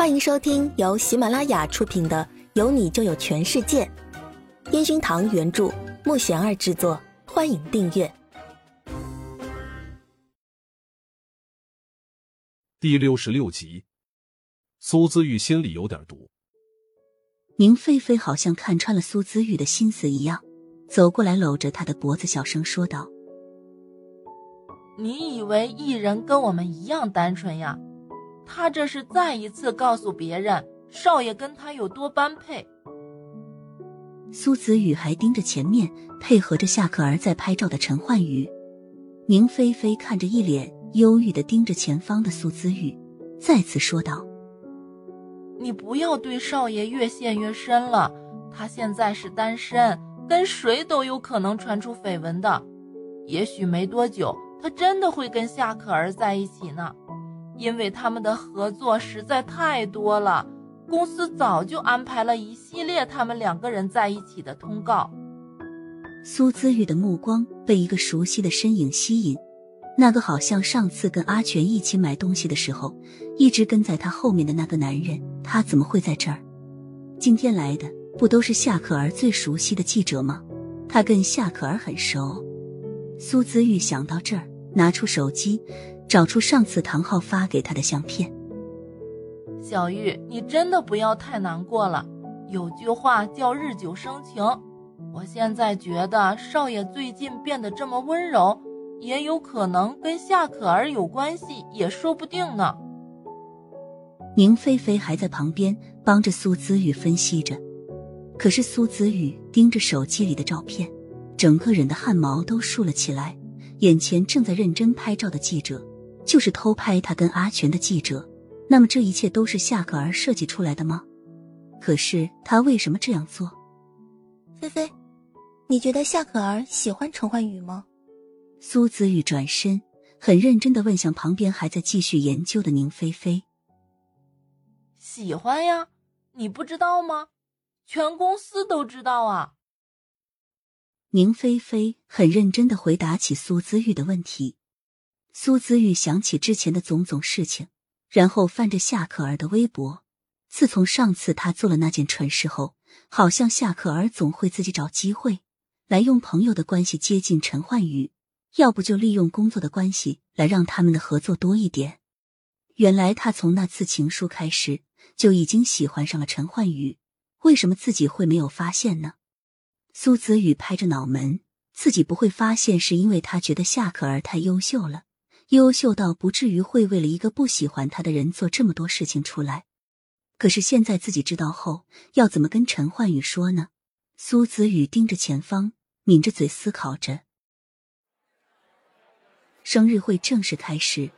欢迎收听由喜马拉雅出品的《有你就有全世界》，烟熏堂原著，木贤儿制作。欢迎订阅第六十六集。苏姿玉心里有点毒。宁菲菲好像看穿了苏姿玉的心思一样，走过来搂着她的脖子，小声说道：“你以为艺人跟我们一样单纯呀？”他这是再一次告诉别人，少爷跟他有多般配。苏子宇还盯着前面，配合着夏可儿在拍照的陈焕宇。宁菲菲看着一脸忧郁的盯着前方的苏子宇，再次说道：“你不要对少爷越陷越深了，他现在是单身，跟谁都有可能传出绯闻的。也许没多久，他真的会跟夏可儿在一起呢。”因为他们的合作实在太多了，公司早就安排了一系列他们两个人在一起的通告。苏姿玉的目光被一个熟悉的身影吸引，那个好像上次跟阿全一起买东西的时候，一直跟在他后面的那个男人，他怎么会在这儿？今天来的不都是夏可儿最熟悉的记者吗？他跟夏可儿很熟。苏姿玉想到这儿，拿出手机。找出上次唐昊发给他的相片。小玉，你真的不要太难过了。有句话叫日久生情。我现在觉得少爷最近变得这么温柔，也有可能跟夏可儿有关系，也说不定呢。宁菲菲还在旁边帮着苏子雨分析着，可是苏子雨盯着手机里的照片，整个人的汗毛都竖了起来。眼前正在认真拍照的记者。就是偷拍他跟阿全的记者，那么这一切都是夏可儿设计出来的吗？可是他为什么这样做？菲菲，你觉得夏可儿喜欢陈焕宇吗？苏子玉转身，很认真的问向旁边还在继续研究的宁菲菲：“喜欢呀，你不知道吗？全公司都知道啊。”宁菲菲很认真的回答起苏子玉的问题。苏子玉想起之前的种种事情，然后翻着夏可儿的微博。自从上次他做了那件蠢事后，好像夏可儿总会自己找机会来用朋友的关系接近陈焕宇，要不就利用工作的关系来让他们的合作多一点。原来他从那次情书开始就已经喜欢上了陈焕宇，为什么自己会没有发现呢？苏子宇拍着脑门，自己不会发现，是因为他觉得夏可儿太优秀了。优秀到不至于会为了一个不喜欢他的人做这么多事情出来，可是现在自己知道后，要怎么跟陈焕宇说呢？苏子宇盯着前方，抿着嘴思考着。生日会正式开始，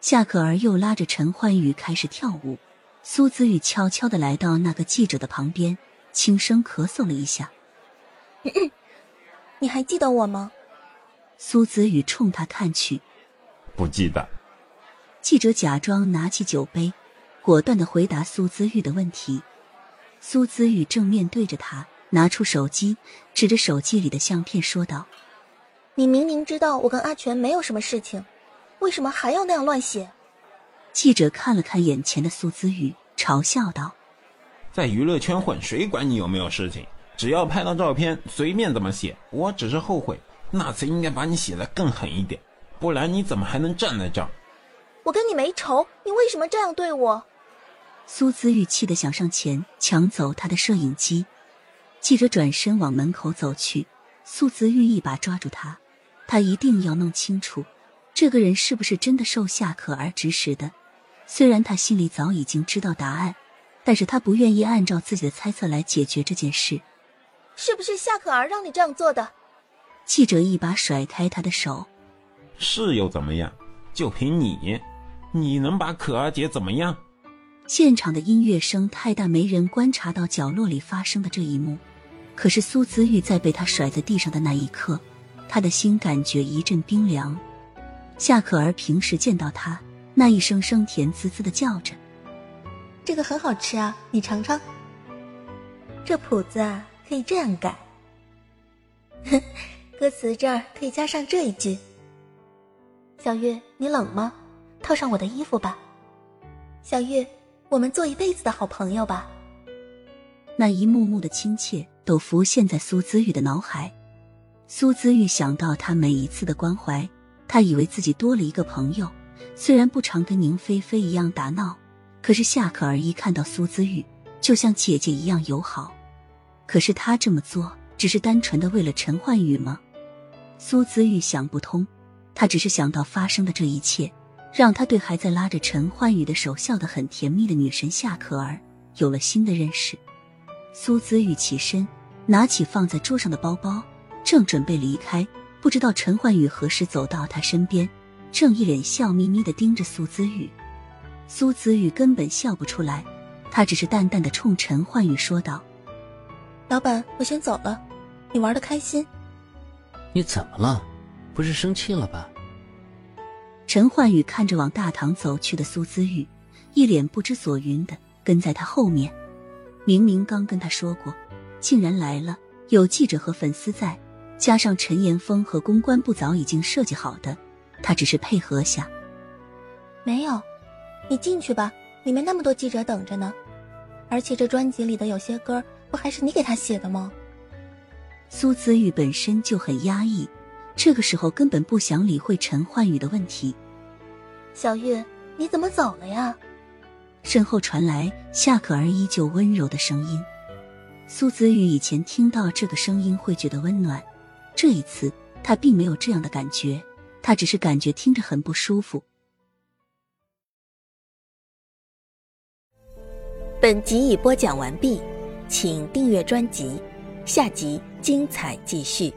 夏可儿又拉着陈焕宇开始跳舞。苏子宇悄悄的来到那个记者的旁边，轻声咳嗽了一下：“你还记得我吗？”苏子宇冲他看去。不记得。记者假装拿起酒杯，果断的回答苏姿玉的问题。苏姿玉正面对着他，拿出手机，指着手机里的相片说道：“你明明知道我跟阿全没有什么事情，为什么还要那样乱写？”记者看了看眼前的苏姿玉，嘲笑道：“在娱乐圈混，谁管你有没有事情？只要拍到照片，随便怎么写。我只是后悔那次应该把你写的更狠一点。”不然你怎么还能站在这儿？我跟你没仇，你为什么这样对我？苏子玉气得想上前抢走他的摄影机。记者转身往门口走去，苏子玉一把抓住他，他一定要弄清楚这个人是不是真的受夏可儿指使的。虽然他心里早已经知道答案，但是他不愿意按照自己的猜测来解决这件事。是不是夏可儿让你这样做的？记者一把甩开他的手。是又怎么样？就凭你，你能把可儿姐怎么样？现场的音乐声太大，没人观察到角落里发生的这一幕。可是苏子玉在被他甩在地上的那一刻，他的心感觉一阵冰凉。夏可儿平时见到他，那一声声甜滋滋的叫着：“这个很好吃啊，你尝尝。”这谱子啊，可以这样改。歌词这儿可以加上这一句。小月，你冷吗？套上我的衣服吧。小月，我们做一辈子的好朋友吧。那一幕幕的亲切都浮现在苏姿玉的脑海。苏姿玉想到他每一次的关怀，他以为自己多了一个朋友。虽然不常跟宁菲菲一样打闹，可是夏可儿一看到苏姿玉，就像姐姐一样友好。可是他这么做，只是单纯的为了陈焕宇吗？苏姿玉想不通。他只是想到发生的这一切，让他对还在拉着陈焕宇的手笑得很甜蜜的女神夏可儿有了新的认识。苏子玉起身，拿起放在桌上的包包，正准备离开，不知道陈焕宇何时走到他身边，正一脸笑眯眯的盯着苏子玉。苏子玉根本笑不出来，他只是淡淡的冲陈焕宇说道：“老板，我先走了，你玩的开心。”你怎么了？不是生气了吧？陈焕宇看着往大堂走去的苏姿玉，一脸不知所云的跟在他后面。明明刚跟他说过，竟然来了，有记者和粉丝在，加上陈岩峰和公关部早已经设计好的，他只是配合下。没有，你进去吧，里面那么多记者等着呢。而且这专辑里的有些歌，不还是你给他写的吗？苏姿玉本身就很压抑。这个时候根本不想理会陈焕宇的问题。小玉，你怎么走了呀？身后传来夏可儿依旧温柔的声音。苏子宇以前听到这个声音会觉得温暖，这一次他并没有这样的感觉，他只是感觉听着很不舒服。本集已播讲完毕，请订阅专辑，下集精彩继续。